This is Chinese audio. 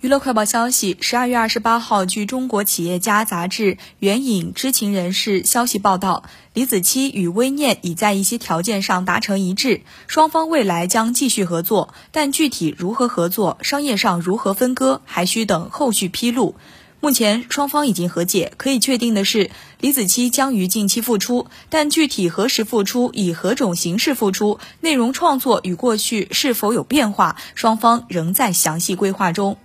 娱乐快报消息十二月二十八号据中国企业家杂志援引知情人士消息报道李子柒与微念已在一些条件上达成一致双方未来将继续合作但具体如何合作商业上如何分割还需等后续披露。目前双方已经和解可以确定的是李子柒将于近期复出但具体何时复出以何种形式复出内容创作与过去是否有变化双方仍在详细规划中。